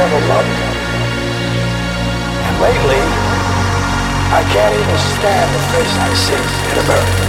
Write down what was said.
And lately, I can't even stand the face I see in America.